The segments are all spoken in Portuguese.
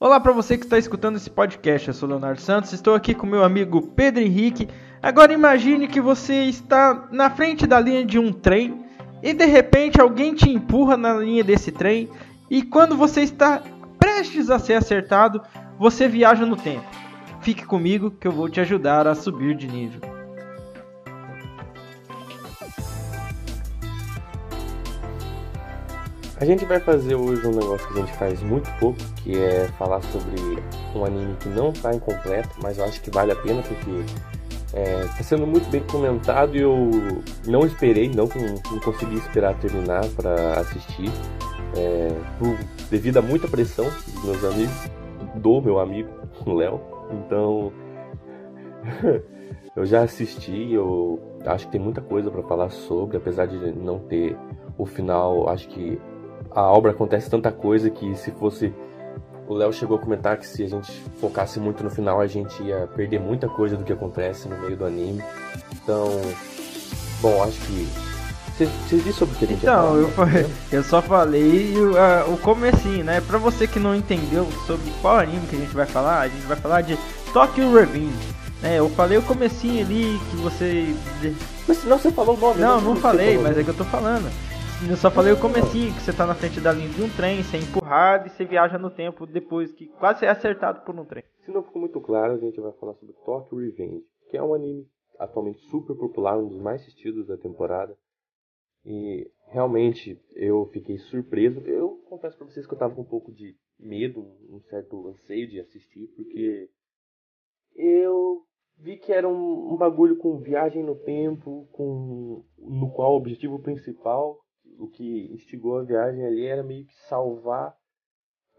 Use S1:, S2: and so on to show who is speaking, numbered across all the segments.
S1: Olá para você que está escutando esse podcast, eu sou Leonardo Santos, estou aqui com meu amigo Pedro Henrique. Agora imagine que você está na frente da linha de um trem e de repente alguém te empurra na linha desse trem e quando você está prestes a ser acertado, você viaja no tempo. Fique comigo que eu vou te ajudar a subir de nível.
S2: A gente vai fazer hoje um negócio que a gente faz muito pouco, que é falar sobre um anime que não está incompleto, mas eu acho que vale a pena porque está é, sendo muito bem comentado e eu não esperei, não, não consegui esperar terminar para assistir, é, por, devido a muita pressão dos meus amigos, do meu amigo, o Léo. Então, eu já assisti, eu acho que tem muita coisa para falar sobre, apesar de não ter o final, acho que a obra acontece tanta coisa que se fosse. O Léo chegou a comentar que se a gente focasse muito no final, a gente ia perder muita coisa do que acontece no meio do anime. Então, bom, acho que. Você disse sobre o que a gente
S1: Então, eu, falei, eu só falei uh, o comecinho, né? Pra você que não entendeu sobre qual anime que a gente vai falar, a gente vai falar de Tokyo Revenge. É, eu falei o comecinho ali que você.
S2: Mas senão você falou o nome.
S1: Não, não, não falei, mas é que eu tô falando. Eu só falei o comecinho, que você tá na frente da linha de um trem, você é empurrado e você viaja no tempo depois que quase é acertado por um trem.
S2: Se não ficou muito claro, a gente vai falar sobre Tokyo Revenge, que é um anime atualmente super popular, um dos mais assistidos da temporada. E realmente eu fiquei surpreso. Eu confesso pra vocês que eu tava com um pouco de medo, um certo anseio de assistir, porque eu vi que era um, um bagulho com viagem no tempo, com no qual o objetivo principal o que instigou a viagem ali era meio que salvar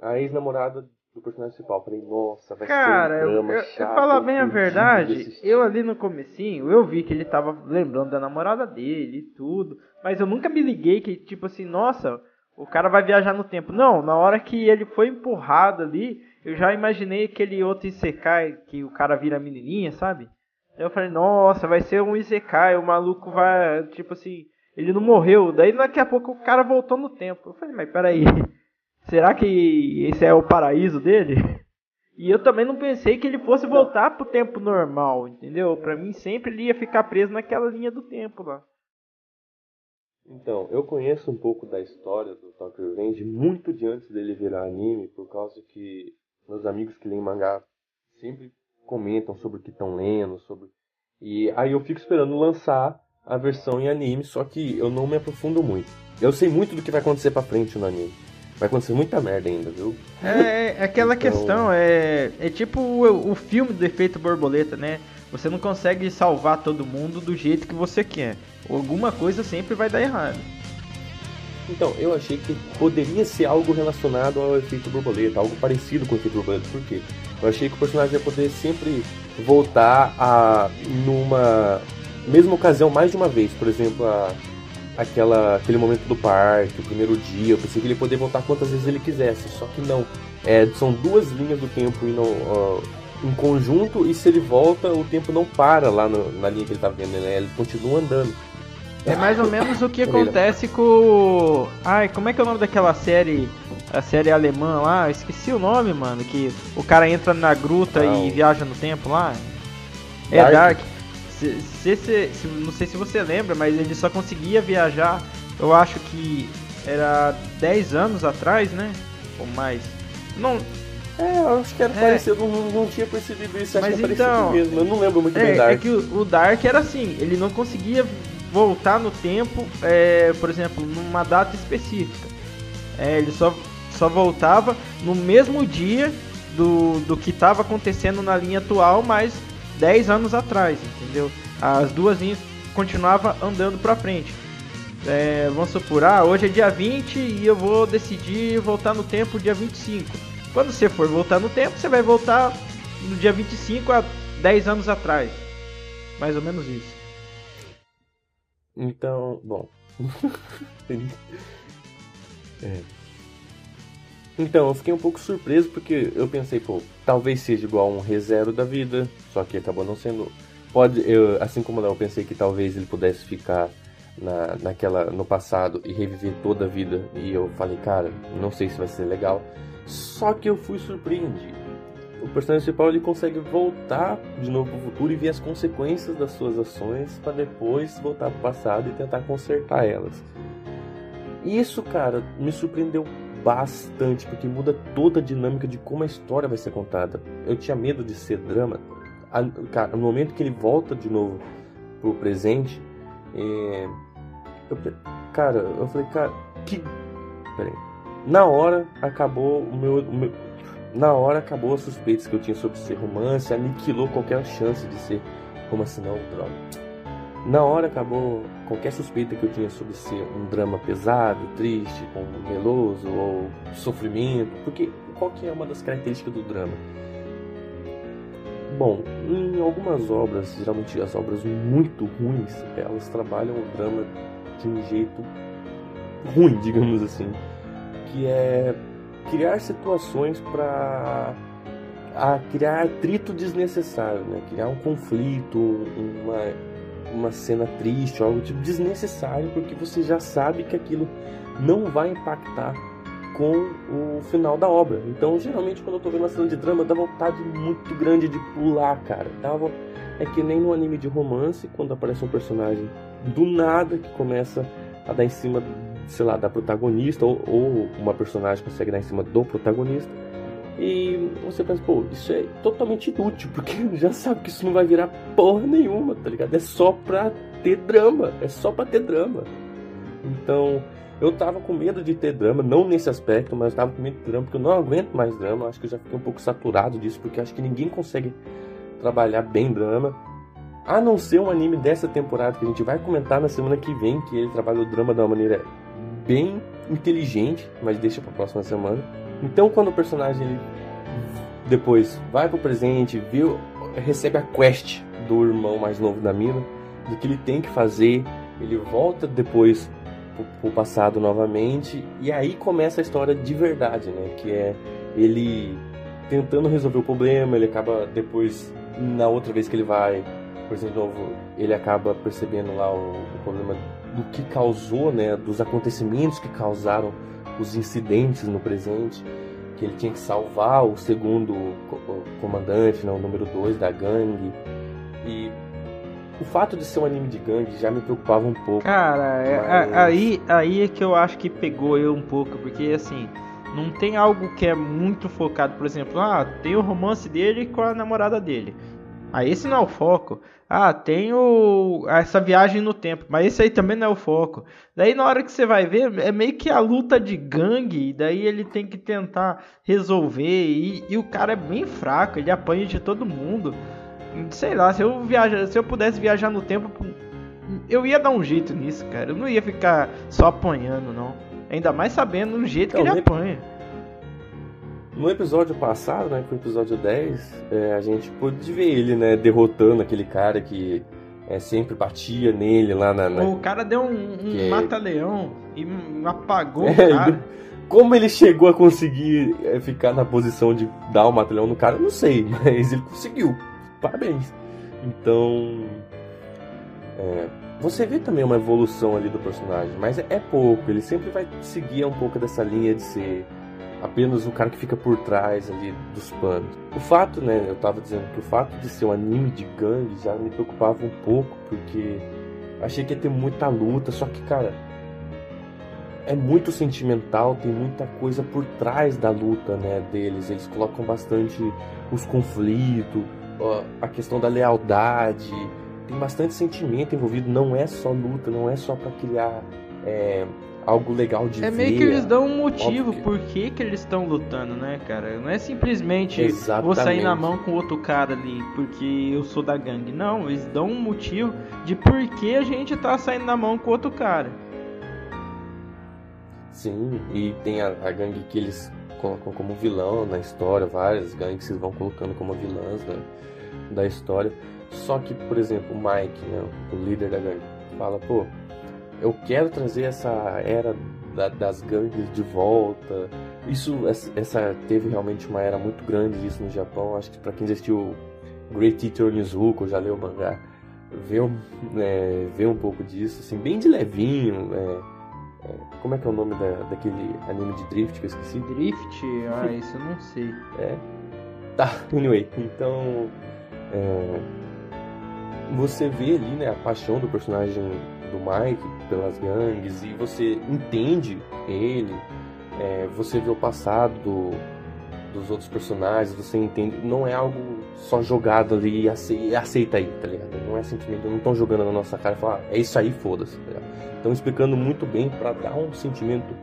S2: a ex-namorada do personagem principal. Falei, nossa, vai
S1: Cara,
S2: ser um drama
S1: eu,
S2: chato.
S1: eu falar bem a verdade, eu ali no comecinho, eu vi que ele tava lembrando da namorada dele e tudo, mas eu nunca me liguei que, tipo assim, nossa, o cara vai viajar no tempo. Não, na hora que ele foi empurrado ali, eu já imaginei aquele outro Isekai que o cara vira menininha, sabe? Eu falei, nossa, vai ser um Isekai, o maluco vai, tipo assim, ele não morreu. Daí daqui a pouco o cara voltou no tempo. Eu falei, mas peraí, será que esse é o paraíso dele? E eu também não pensei que ele fosse voltar pro tempo normal, entendeu? Pra mim sempre ele ia ficar preso naquela linha do tempo lá.
S2: Então, eu conheço um pouco da história do Tokyo Revenge muito de antes dele virar anime, por causa que meus amigos que leem mangá sempre comentam sobre o que estão lendo, sobre e aí eu fico esperando lançar a versão em anime, só que eu não me aprofundo muito. Eu sei muito do que vai acontecer pra frente no anime. Vai acontecer muita merda ainda, viu?
S1: É, é aquela então... questão, é, é tipo o, o filme do efeito borboleta, né? Você não consegue salvar todo mundo do jeito que você quer. Alguma coisa sempre vai dar errado.
S2: Então, eu achei que poderia ser algo relacionado ao efeito borboleta, algo parecido com o efeito borboleta. Por quê? Eu achei que o personagem ia poder sempre voltar a numa mesma ocasião mais de uma vez. Por exemplo, a, aquela, aquele momento do parque, o primeiro dia. Eu pensei que ele poderia voltar quantas vezes ele quisesse, só que não. É, são duas linhas do tempo indo, uh, em conjunto e se ele volta, o tempo não para lá no, na linha que ele tá vendo, né? Ele continua andando.
S1: É mais ou menos o que acontece com. Ai, como é que é o nome daquela série? A série alemã lá? esqueci o nome, mano. Que o cara entra na gruta não. e viaja no tempo lá. É Dark. Dark. Se, se, se, se, não sei se você lembra, mas ele só conseguia viajar, eu acho que era 10 anos atrás, né? Ou mais. Não.
S2: É, eu acho que era é. parecido, não, não tinha percebido isso, acho mas que é então, mesmo, eu não lembro muito é, bem Dark.
S1: É que o, o, Dark era assim, ele não conseguia voltar no tempo, é, por exemplo, numa data específica. É, ele só, só voltava no mesmo dia do, do que estava acontecendo na linha atual, mas 10 anos atrás, entendeu? As duas linhas continuavam andando para frente. É, vamos supor, ah, hoje é dia 20 e eu vou decidir voltar no tempo dia 25. Quando você for voltar no tempo, você vai voltar no dia 25 a 10 anos atrás. Mais ou menos isso.
S2: Então, bom. é. Então, eu fiquei um pouco surpreso porque eu pensei, pô, talvez seja igual um ReZero da vida, só que acabou não sendo. Pode, eu, assim como eu pensei que talvez ele pudesse ficar na, naquela, no passado e reviver toda a vida, e eu falei, cara, não sei se vai ser legal. Só que eu fui surpreendido. O personagem principal ele consegue voltar de novo pro futuro e ver as consequências das suas ações para depois voltar pro passado e tentar consertar elas. Isso, cara, me surpreendeu bastante, porque muda toda a dinâmica de como a história vai ser contada. Eu tinha medo de ser drama. Cara, no momento que ele volta de novo pro presente, é... eu, cara, eu falei, cara, que. Peraí. Na hora acabou o meu, o meu. Na hora acabou as suspeitas que eu tinha sobre ser romance, aniquilou qualquer chance de ser romance não, droga na hora acabou qualquer suspeita que eu tinha sobre ser um drama pesado, triste, com meloso ou sofrimento, porque qual que é uma das características do drama? Bom, em algumas obras, geralmente as obras muito ruins, elas trabalham o drama de um jeito ruim, digamos assim, que é criar situações para criar atrito desnecessário, né? criar um conflito, uma uma cena triste, algo tipo desnecessário, porque você já sabe que aquilo não vai impactar com o final da obra. Então, geralmente, quando eu tô vendo uma cena de drama, dá vontade muito grande de pular, cara. Dava... É que nem no anime de romance, quando aparece um personagem do nada que começa a dar em cima, sei lá, da protagonista, ou, ou uma personagem consegue dar em cima do protagonista e você pensa, pô, isso é totalmente inútil, porque já sabe que isso não vai virar porra nenhuma, tá ligado? É só pra ter drama, é só pra ter drama. Então, eu tava com medo de ter drama, não nesse aspecto, mas eu tava com medo de drama, porque eu não aguento mais drama. Acho que eu já fiquei um pouco saturado disso, porque acho que ninguém consegue trabalhar bem drama. A não ser um anime dessa temporada que a gente vai comentar na semana que vem, que ele trabalha o drama de uma maneira bem inteligente, mas deixa pra próxima semana. Então, quando o personagem ele depois vai pro presente, viu, recebe a quest do irmão mais novo da mina, do que ele tem que fazer, ele volta depois pro, pro passado novamente, e aí começa a história de verdade, né? Que é ele tentando resolver o problema, ele acaba depois, na outra vez que ele vai, por exemplo, novo, ele acaba percebendo lá o, o problema do que causou, né? Dos acontecimentos que causaram os incidentes no presente, que ele tinha que salvar o segundo comandante, não, o número 2 da gangue. E o fato de ser um anime de gangue já me preocupava um pouco.
S1: Cara, é, mas... aí, aí é que eu acho que pegou eu um pouco, porque assim, não tem algo que é muito focado, por exemplo, ah, tem o romance dele com a namorada dele. Ah, esse não é o foco. Ah, tem o, essa viagem no tempo, mas esse aí também não é o foco. Daí na hora que você vai ver, é meio que a luta de gangue, daí ele tem que tentar resolver, e, e o cara é bem fraco, ele apanha de todo mundo. Sei lá, se eu, viaja, se eu pudesse viajar no tempo, eu ia dar um jeito nisso, cara. Eu não ia ficar só apanhando, não. Ainda mais sabendo o jeito que ele apanha.
S2: No episódio passado, né, que foi o episódio 10, é, a gente pôde ver ele, né, derrotando aquele cara que é, sempre batia nele lá na. na...
S1: O cara deu um, um que... Mata-leão e apagou é, o cara.
S2: Como ele chegou a conseguir é, ficar na posição de dar o mata-leão no cara, eu não sei, mas ele conseguiu. Parabéns. Então. É, você vê também uma evolução ali do personagem, mas é pouco. Ele sempre vai seguir um pouco dessa linha de ser apenas o cara que fica por trás ali dos panos. O fato, né, eu tava dizendo que o fato de ser um anime de gangue já me preocupava um pouco, porque achei que ia ter muita luta, só que, cara, é muito sentimental, tem muita coisa por trás da luta, né, deles. Eles colocam bastante os conflitos, a questão da lealdade, tem bastante sentimento envolvido, não é só luta, não é só para criar é, algo legal de
S1: é
S2: ver.
S1: É meio que eles dão um motivo que... por que, que eles estão lutando, né, cara? Não é simplesmente Exatamente. vou sair na mão com outro cara ali porque eu sou da gangue. Não, eles dão um motivo de por que a gente tá saindo na mão com outro cara.
S2: Sim, e tem a, a gangue que eles colocam como vilão na história, várias gangues que eles vão colocando como vilãs né, da história. Só que, por exemplo, o Mike, né, o líder da gangue, fala, pô, eu quero trazer essa era da, das gangues de volta. Isso, essa teve realmente uma era muito grande disso no Japão. Acho que para quem assistiu Great Teacher Onizuka, já leu o mangá, vê, é, vê um pouco disso, assim, bem de levinho. É, é, Como é que é o nome da, daquele anime de Drift que eu esqueci?
S1: Drift? Ah, isso eu não sei.
S2: É. Tá, anyway. Então. É, você vê ali, né, a paixão do personagem do Mike pelas gangues e você entende ele. É, você vê o passado do, dos outros personagens, você entende. Não é algo só jogado ali e aceita aí, tá ligado? Não é sentimento, não estão jogando na nossa cara e falar, ah, é isso aí, foda-se, tá? Estão explicando muito bem para dar um sentimento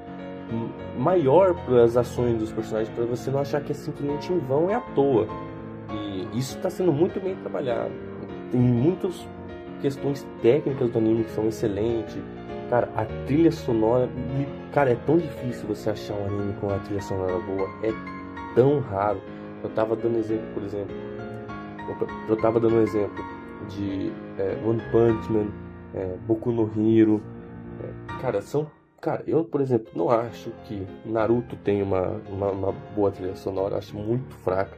S2: maior para as ações dos personagens, para você não achar que é simplesmente em vão, é à toa. E isso está sendo muito bem trabalhado. Tem muitas questões técnicas do anime que são excelentes. Cara, a trilha sonora. Cara, é tão difícil você achar um anime com a trilha sonora boa. É tão raro. Eu tava dando exemplo, por exemplo. Eu tava dando um exemplo de é, One Punch Man, é, Boku no Hero, Cara, são. Cara, eu, por exemplo, não acho que Naruto tem uma, uma, uma boa trilha sonora. Acho muito fraca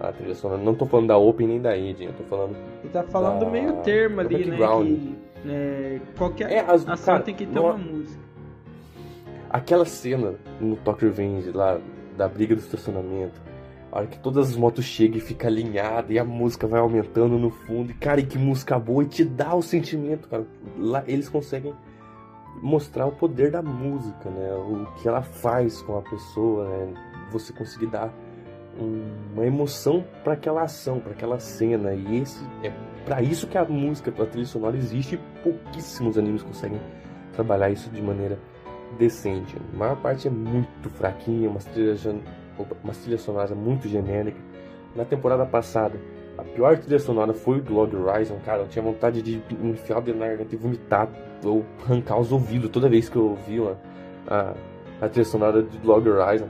S2: a trilha sonora. Não tô falando da Open nem da Ending, eu tô falando.
S1: Você tá falando da... do meio termo ali, né? Que, é, qualquer é, as, ação cara, tem que ter uma música.
S2: Aquela cena no Tokyo Revenge lá, da briga do estacionamento. A hora que todas as motos chegam e fica alinhada e a música vai aumentando no fundo. E, cara, e que música boa e te dá o sentimento, cara. Lá eles conseguem mostrar o poder da música, né? O que ela faz com a pessoa, né? Você conseguir dar uma emoção para aquela ação, para aquela cena. E esse é para isso que a música, a trilha sonora existe. Pouquíssimos animes conseguem trabalhar isso de maneira decente. A maior parte é muito fraquinha, uma trilha, uma trilha sonora muito genérica. Na temporada passada, a pior trilha sonora foi o do Log Horizon, cara. Eu tinha vontade de enfiar o dedo na garganta e vomitar ou arrancar os ouvidos toda vez que eu ouvia a, a trilha sonora do Log Horizon.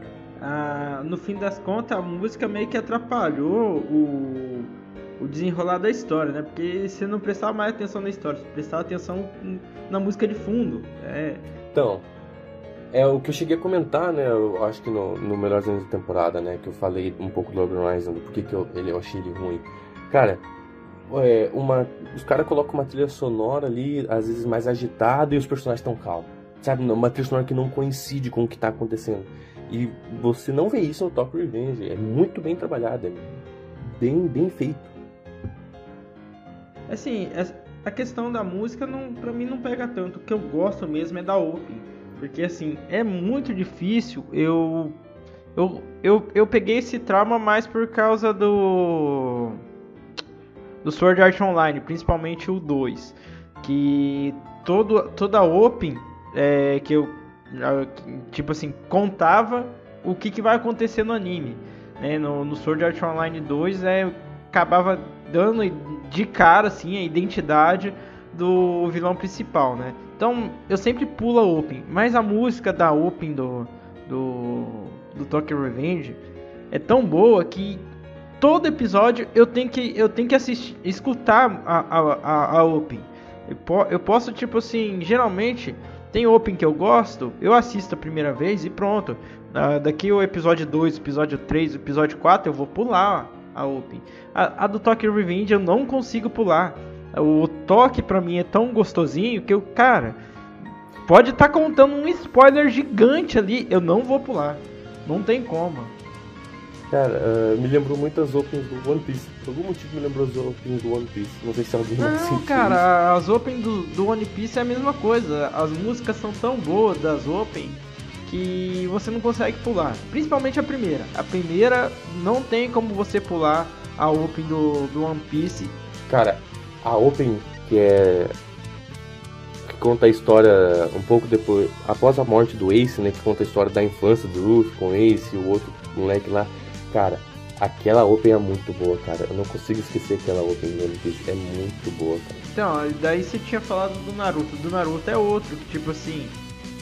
S1: No fim das contas, a música meio que atrapalhou o, o desenrolar da história, né? Porque você não prestava mais atenção na história, você prestava atenção na música de fundo. É...
S2: Então, é o que eu cheguei a comentar, né? Eu acho que no, no Melhores Anos da Temporada, né? Que eu falei um pouco do Logan Horizon, do porquê que eu, ele, eu achei ele ruim. Cara, é, uma, os caras colocam uma trilha sonora ali, às vezes mais agitada, e os personagens estão calmos. Sabe? Uma trilha sonora que não coincide com o que está acontecendo. E você não vê isso no Top Revenge. É muito bem trabalhado, é bem, bem feito.
S1: Assim, a questão da música não, pra mim não pega tanto. O que eu gosto mesmo é da opening porque assim, é muito difícil. Eu eu, eu, eu peguei esse trauma mais por causa do do Sword Art Online, principalmente o 2, que todo toda open é, que eu tipo assim, contava o que, que vai acontecer no anime. Né? No, no Sword Art Online 2 é, acabava dando de cara assim, a identidade do vilão principal, né? Então eu sempre pulo a Open, mas a música da Open do, do, do Tokyo Revenge é tão boa que todo episódio eu tenho que, eu tenho que assistir, escutar a, a, a, a Open. Eu, po, eu posso, tipo assim, geralmente tem Open que eu gosto, eu assisto a primeira vez e pronto. Uh, daqui o episódio 2, episódio 3, episódio 4 eu vou pular a Open. A, a do Tokyo Revenge eu não consigo pular. O toque pra mim é tão gostosinho que eu, cara, pode estar tá contando um spoiler gigante ali, eu não vou pular. Não tem como.
S2: Cara, uh, me lembrou muito as opens do One Piece. Por algum motivo me lembrou as opens do One Piece. Não sei se alguém
S1: Não,
S2: não
S1: cara, as opens do, do One Piece é a mesma coisa. As músicas são tão boas das opens que você não consegue pular. Principalmente a primeira. A primeira não tem como você pular a open do, do One Piece.
S2: Cara, a Open, que é. que conta a história um pouco depois. após a morte do Ace, né? Que conta a história da infância do Ruff com o Ace e o outro moleque lá. Cara, aquela Open é muito boa, cara. Eu não consigo esquecer aquela Open do One Piece. É muito boa, cara.
S1: Então, daí você tinha falado do Naruto. Do Naruto é outro, que tipo assim.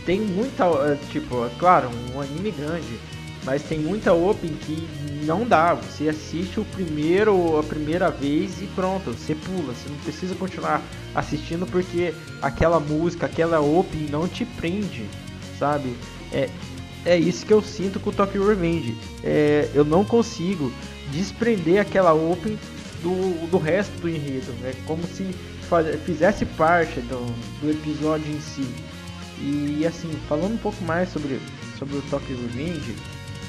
S1: Tem muita. É, tipo, é claro, um anime grande mas tem muita Open que não dá. Você assiste o primeiro, a primeira vez e pronto, você pula. Você não precisa continuar assistindo porque aquela música, aquela Open não te prende, sabe? É, é isso que eu sinto com o Tokyo Revenge. É, eu não consigo desprender aquela Open do, do resto do enredo. É como se faz, fizesse parte do, do episódio em si. E assim, falando um pouco mais sobre, sobre o Tokyo Revenge,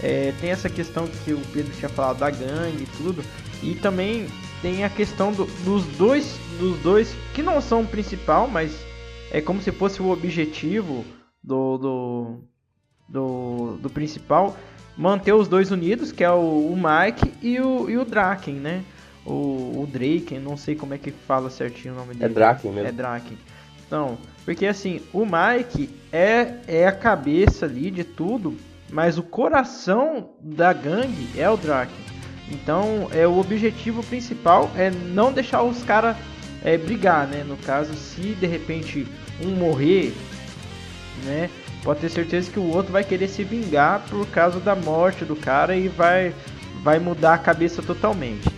S1: é, tem essa questão que o Pedro tinha falado da gangue e tudo, e também tem a questão do, dos dois, dos dois que não são o principal, mas é como se fosse o objetivo do, do, do, do principal, manter os dois unidos, que é o, o Mike e o, e o Draken, né? O, o Draken, não sei como é que fala certinho o nome é dele.
S2: É Draken mesmo.
S1: É Draken. Então, porque assim, o Mike é, é a cabeça ali de tudo, mas o coração da gangue é o Draken. Então, é o objetivo principal é não deixar os caras é, brigar, né? No caso, se de repente um morrer, né? Pode ter certeza que o outro vai querer se vingar por causa da morte do cara e vai, vai mudar a cabeça totalmente.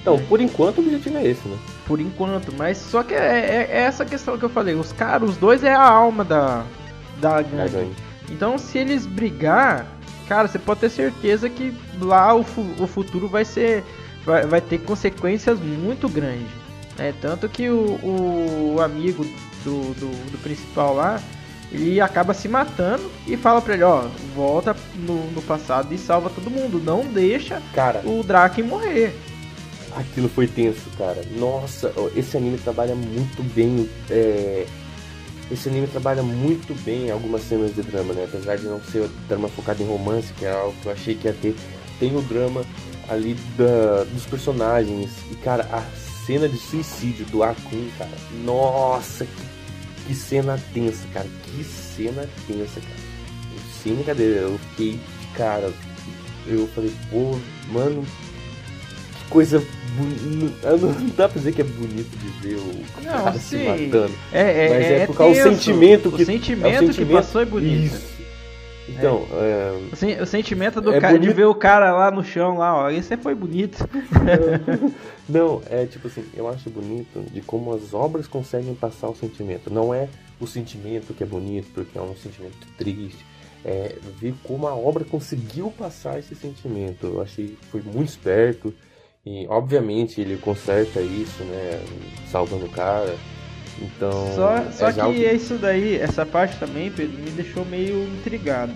S2: Então, por enquanto o objetivo é esse, né?
S1: Por enquanto, mas só que é, é, é essa questão que eu falei. Os caras, os dois é a alma da, da gangue. Então, se eles brigar, cara, você pode ter certeza que lá o, o futuro vai ser. Vai, vai ter consequências muito grandes. Né? Tanto que o, o amigo do, do, do, principal lá, ele acaba se matando e fala pra ele, ó, volta no, no passado e salva todo mundo. Não deixa
S2: cara,
S1: o Draken morrer.
S2: Aquilo foi tenso, cara. Nossa, esse anime trabalha muito bem. É... Esse anime trabalha muito bem algumas cenas de drama, né? Apesar de não ser drama focado em romance, que é algo que eu achei que ia ter. Tem o drama ali da, dos personagens. E, cara, a cena de suicídio do Akun, cara. Nossa, que, que cena tensa, cara. Que cena tensa, cara. Sem brincadeira, eu fiquei, cara. Eu falei, pô, mano, que coisa não dá pra dizer que é bonito de ver o não, cara sim. se matando.
S1: É, é,
S2: mas
S1: é,
S2: é por causa do sentimento que.
S1: O sentimento, é o sentimento que passou é bonito.
S2: Isso. Então,
S1: é. é... O, sen o, sentimento do é cara bonito... de ver o cara lá no chão, lá, ó, esse foi bonito.
S2: Não, é tipo assim, eu acho bonito de como as obras conseguem passar o sentimento. Não é o sentimento que é bonito, porque é um sentimento triste. É ver como a obra conseguiu passar esse sentimento. Eu achei que foi muito esperto. E obviamente ele conserta isso, né? Salvando o cara. Então.
S1: Só, é só que, que isso daí, essa parte também, Pedro, me deixou meio intrigado.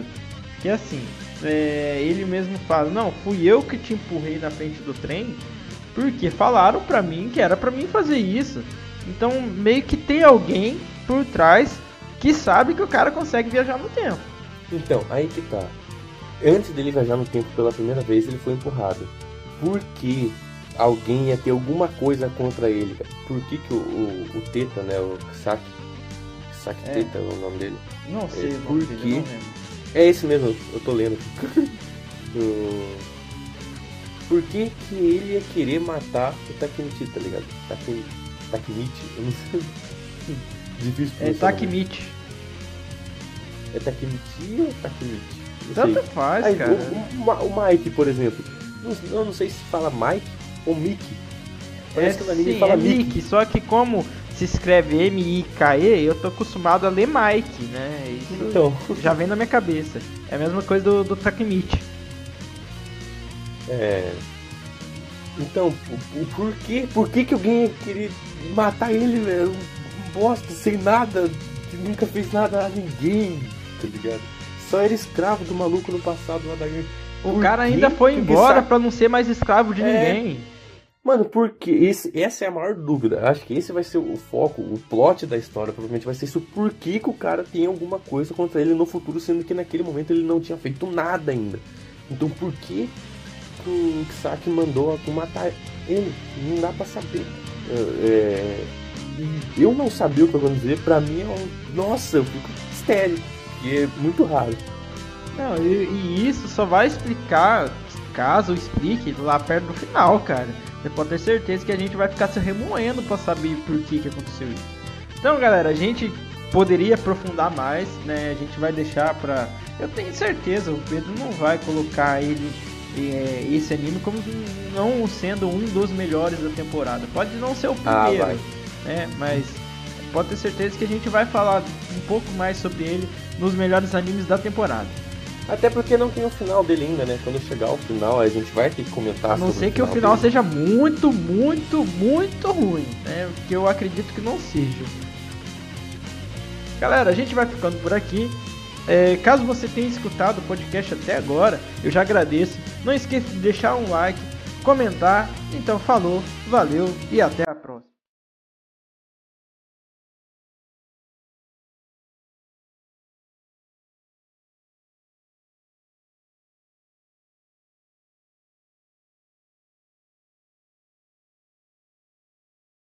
S1: Que assim, é, ele mesmo fala, não, fui eu que te empurrei na frente do trem, porque falaram pra mim que era pra mim fazer isso. Então meio que tem alguém por trás que sabe que o cara consegue viajar no tempo.
S2: Então, aí que tá. Antes dele viajar no tempo pela primeira vez, ele foi empurrado. Por que alguém ia ter alguma coisa contra ele. Por que, que o, o, o Teta, né? O Saki. Saki é. Teta é o nome dele.
S1: Não sei,
S2: é, por que... É esse mesmo, eu tô lendo. por que, que ele ia querer matar o Takemichi, tá ligado? Takemichi, Takemichi, eu não sei.
S1: Difícil É Takemichi.
S2: É Takemichi ou Takemichi?
S1: Tanto faz, Aí, cara.
S2: O, o, o Mike, por exemplo. Eu não sei se fala Mike ou Mickey.
S1: Parece é, que no anime sim, fala é Mickey. Mickey. Só que como se escreve M-I-K-E, eu tô acostumado a ler Mike, né? Isso então. já vem na minha cabeça. É a mesma coisa do, do Takemichi.
S2: É. Então, por, que, por que que alguém queria matar ele, velho? Um bosta, sem nada, que nunca fez nada a ninguém, tá ligado? Só era escravo do maluco no passado lá da
S1: O cara ainda foi embora para não ser mais escravo de é... ninguém.
S2: Mano, porque esse, essa é a maior dúvida. Acho que esse vai ser o foco, o plot da história, provavelmente vai ser isso. Por que, que o cara tem alguma coisa contra ele no futuro, sendo que naquele momento ele não tinha feito nada ainda. Então por que, que o Kisaki mandou matar ele? Não dá pra saber. É, é eu não sabia o que eu vou dizer, pra mim é um. Nossa, eu fico estéreo. E é muito raro.
S1: Não, e, e isso só vai explicar, caso explique, lá perto do final, cara. Você pode ter certeza que a gente vai ficar se remoendo para saber por que, que aconteceu isso. Então, galera, a gente poderia aprofundar mais, né? A gente vai deixar para. Eu tenho certeza, o Pedro não vai colocar ele é, esse anime como não sendo um dos melhores da temporada. Pode não ser o ah, primeiro, ah, né? Mas pode ter certeza que a gente vai falar um pouco mais sobre ele nos melhores animes da temporada.
S2: Até porque não tem o final dele ainda, né? Quando chegar ao final, a gente vai ter que comentar. A
S1: não ser que o final dele. seja muito, muito, muito ruim, né? Que eu acredito que não seja. Galera, a gente vai ficando por aqui. É, caso você tenha escutado o podcast até agora, eu já agradeço. Não esqueça de deixar um like, comentar. Então, falou, valeu e até